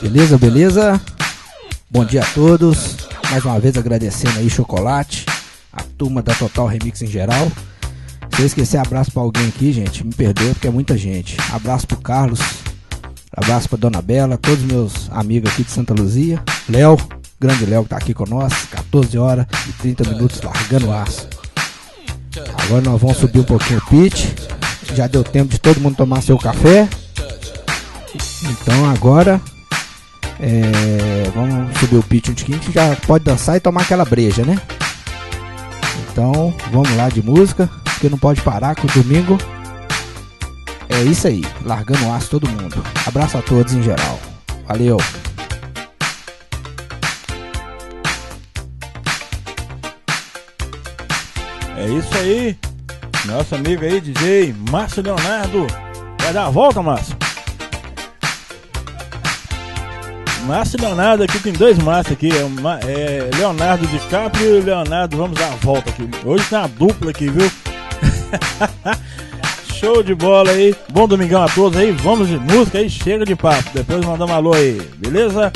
Beleza, beleza? Bom dia a todos. Mais uma vez agradecendo aí Chocolate, a turma da Total Remix em geral. Se eu esquecer abraço pra alguém aqui, gente, me perdoe porque é muita gente. Abraço pro Carlos, abraço pra Dona Bela, todos meus amigos aqui de Santa Luzia. Léo, grande Léo que tá aqui nós, 14 horas e 30 minutos largando o aço. Agora nós vamos subir um pouquinho o pitch. Já deu tempo de todo mundo tomar seu café. Então agora é, vamos subir o pitch um tiquinho que já pode dançar e tomar aquela breja, né? Então vamos lá de música, porque não pode parar com o domingo. É isso aí, largando o aço todo mundo. Abraço a todos em geral. Valeu! É isso aí. Nosso amigo aí, DJ Márcio Leonardo. Vai dar a volta, Márcio? Márcio Leonardo aqui tem dois Márcio aqui. É, é Leonardo DiCaprio e Leonardo. Vamos dar a volta aqui. Hoje tem uma dupla aqui, viu? Show de bola aí. Bom domingão a todos aí. Vamos de música aí. Chega de papo. Depois mandamos um alô aí. Beleza?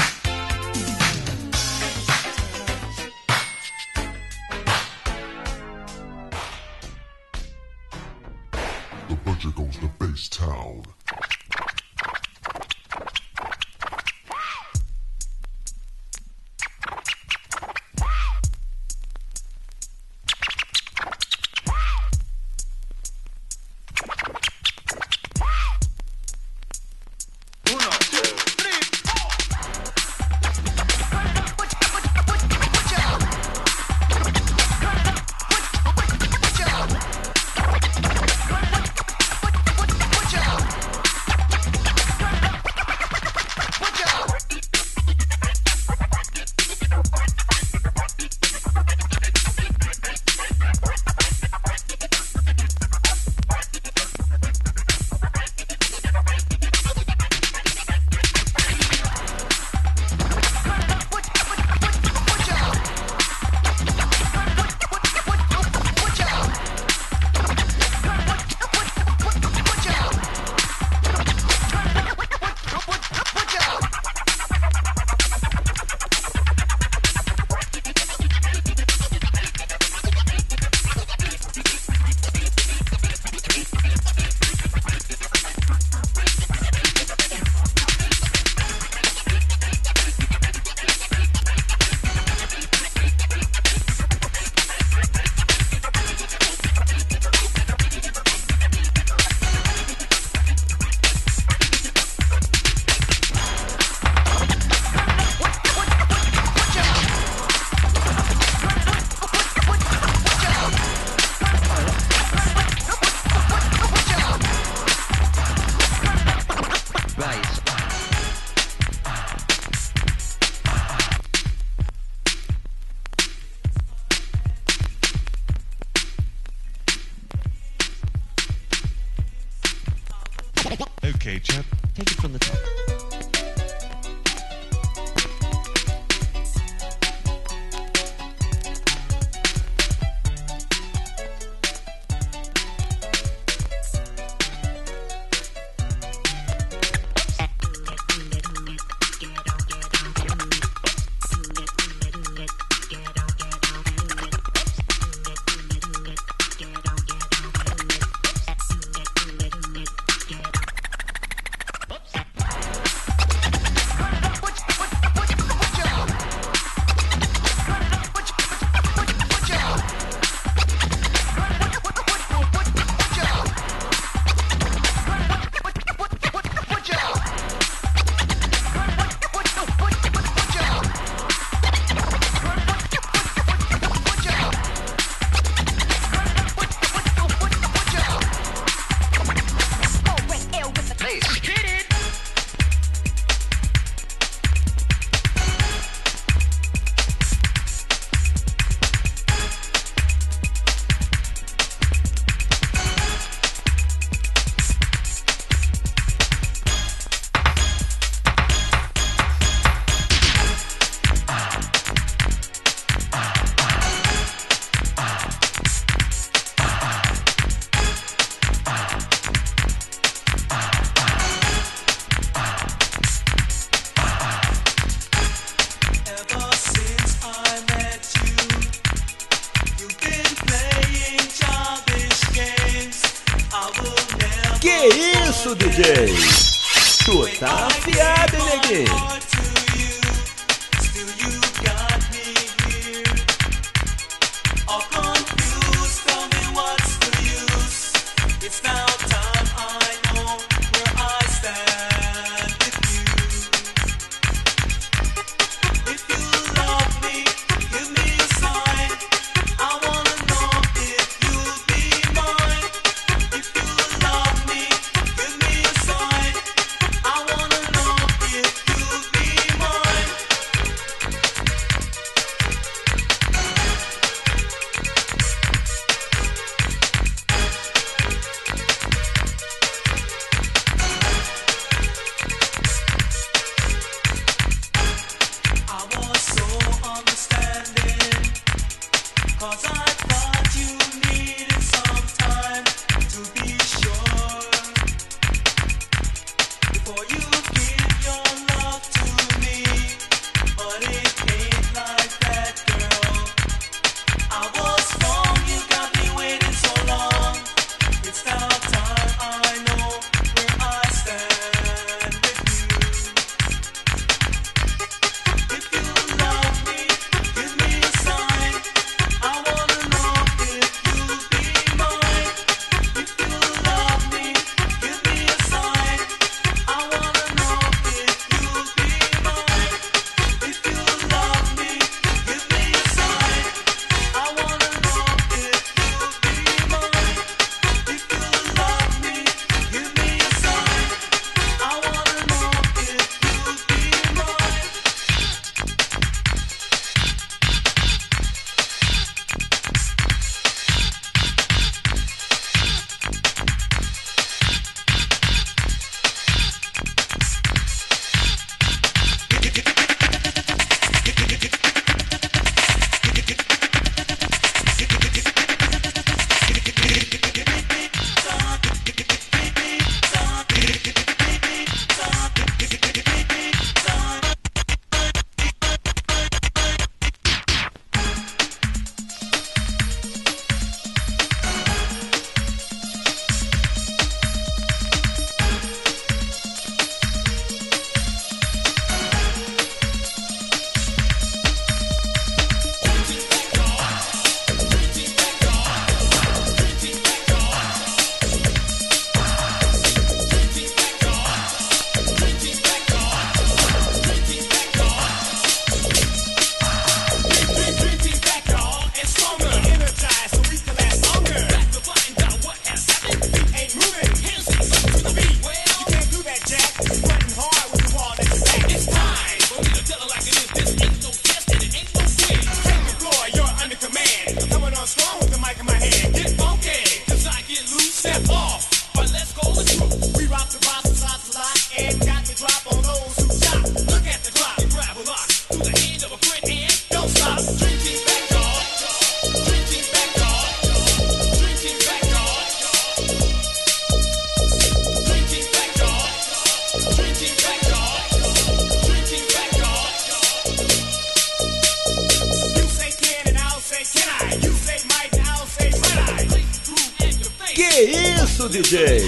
Isso, DJ.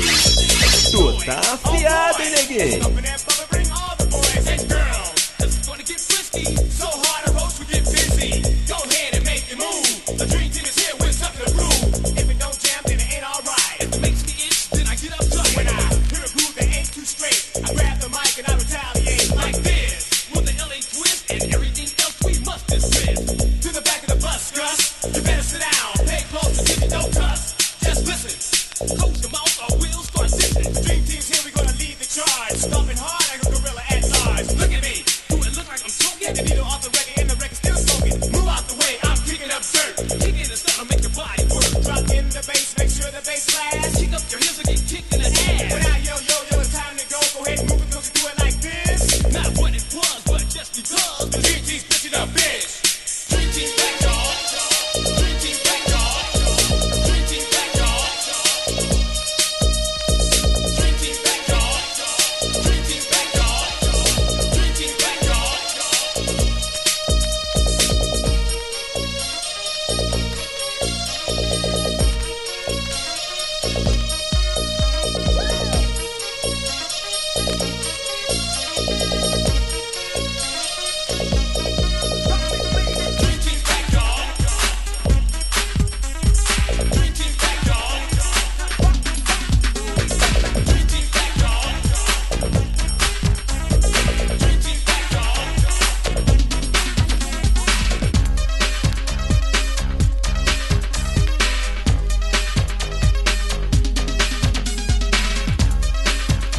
Tu tá afiado, hein, neguinho?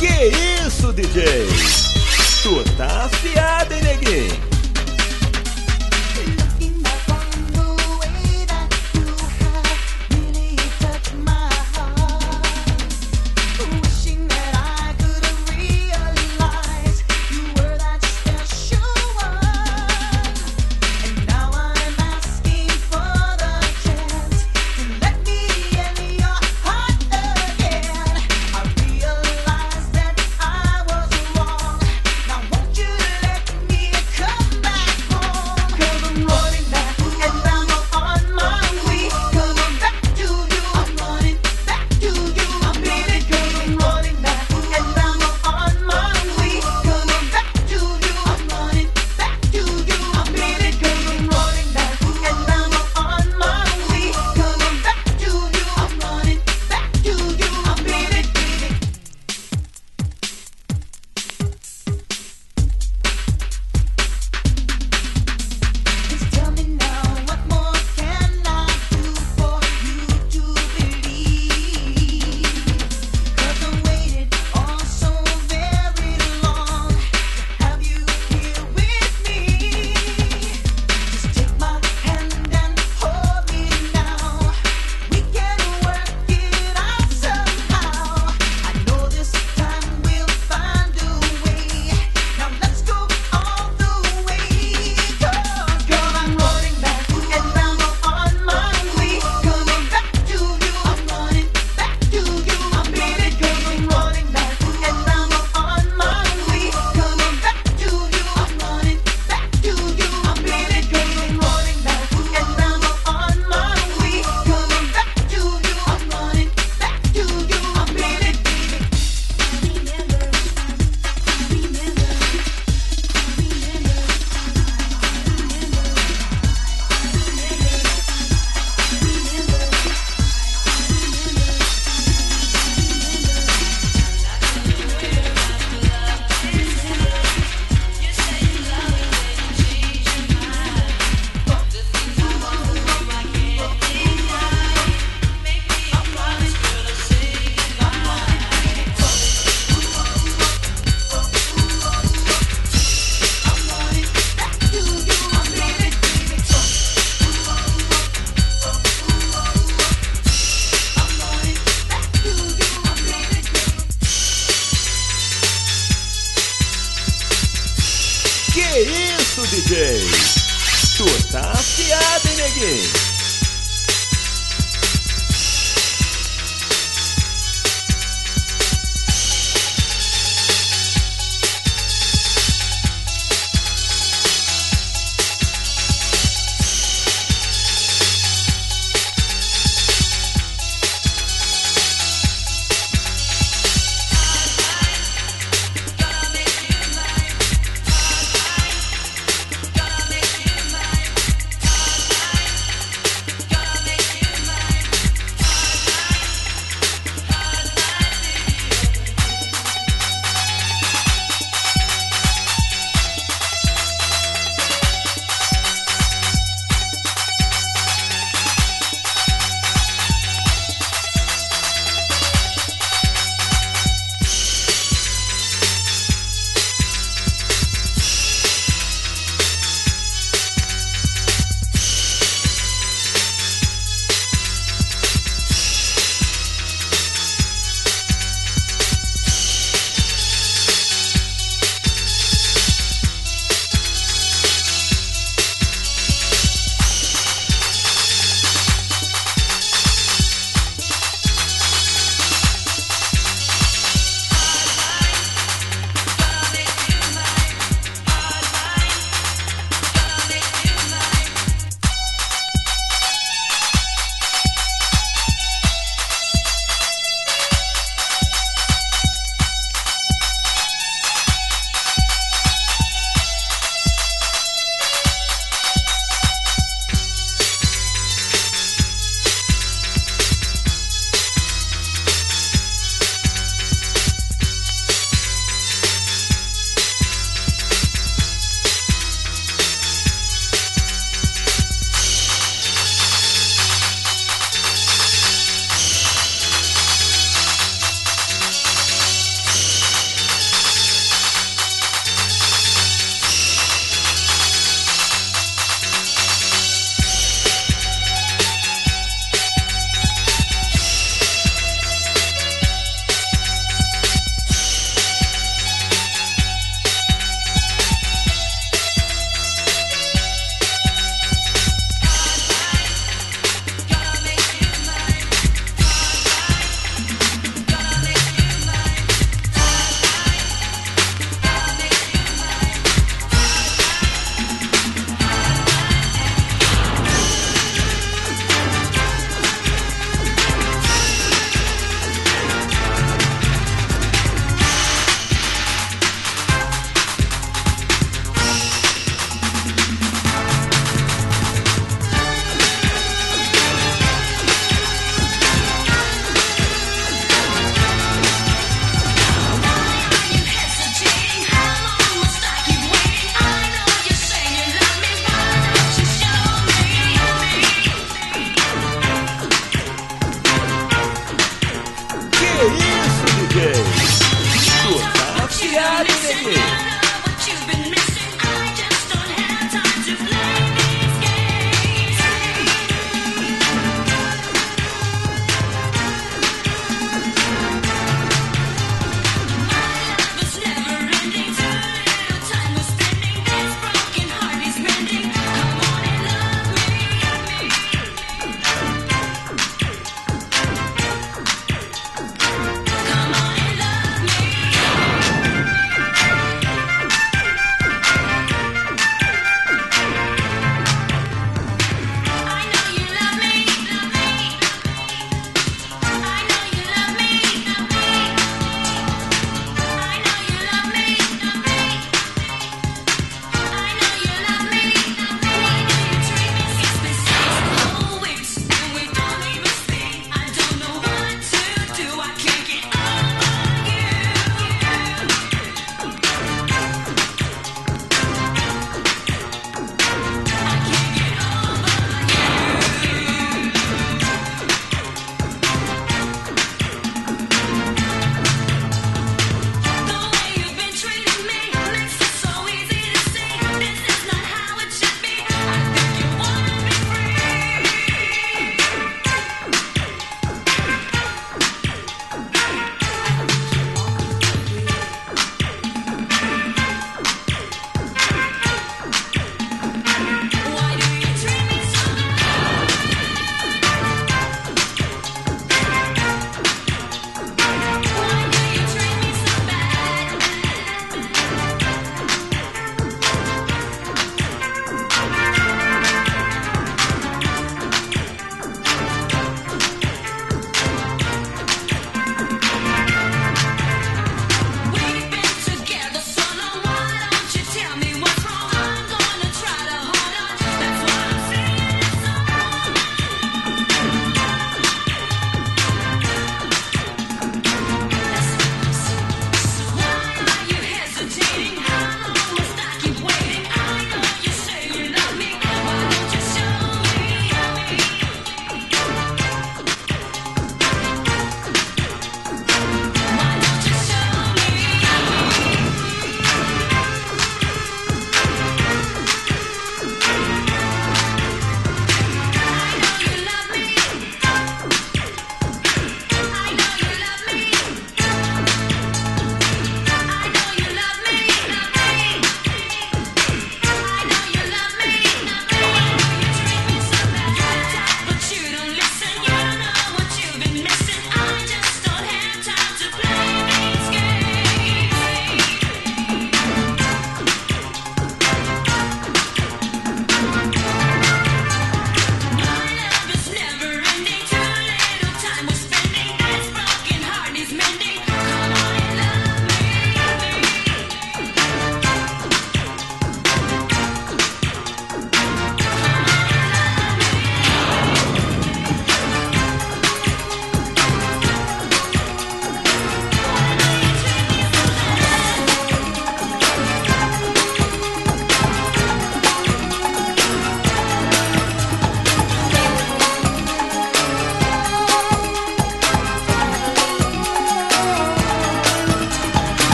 Que isso, DJ? Tu tá afiado, hein, neguinho?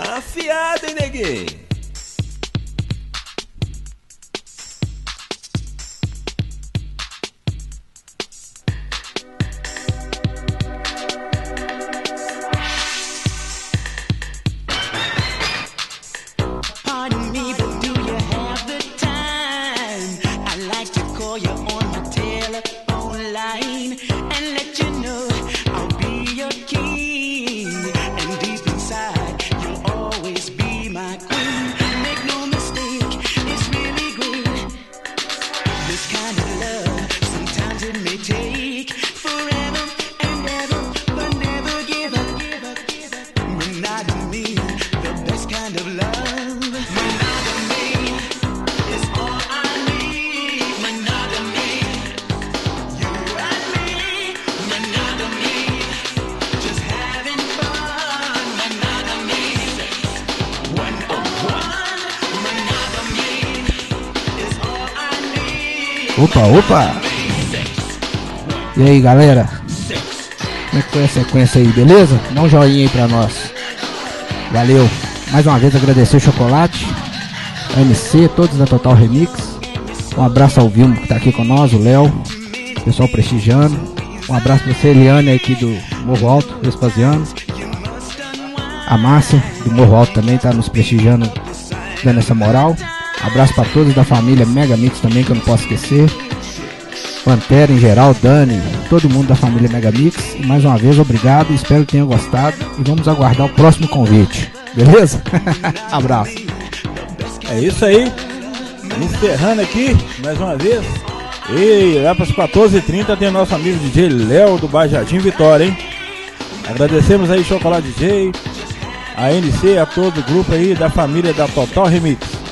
Tá afiado, E aí galera? Como é que foi a sequência aí, beleza? Dá um joinha aí pra nós. Valeu! Mais uma vez agradecer o Chocolate, a MC, todos da Total Remix. Um abraço ao Vilmo que tá aqui com nós, o Léo, pessoal prestigiando. Um abraço pra você, Eliane, aqui do Morro Alto, Vespasiano. A Márcia, do Morro Alto também tá nos prestigiando, dando essa moral. Abraço pra todos da família Mega Mix também, que eu não posso esquecer. Pantera em geral, Dani, todo mundo da família Mega Mix. E mais uma vez, obrigado, espero que tenham gostado. E vamos aguardar o próximo convite, beleza? Abraço. É isso aí. Encerrando aqui, mais uma vez. E lá para as 14h30 tem nosso amigo DJ Léo do Bajadim Vitória, hein? Agradecemos aí Chocolate DJ, a NC, a todo o grupo aí da família da Total Remix.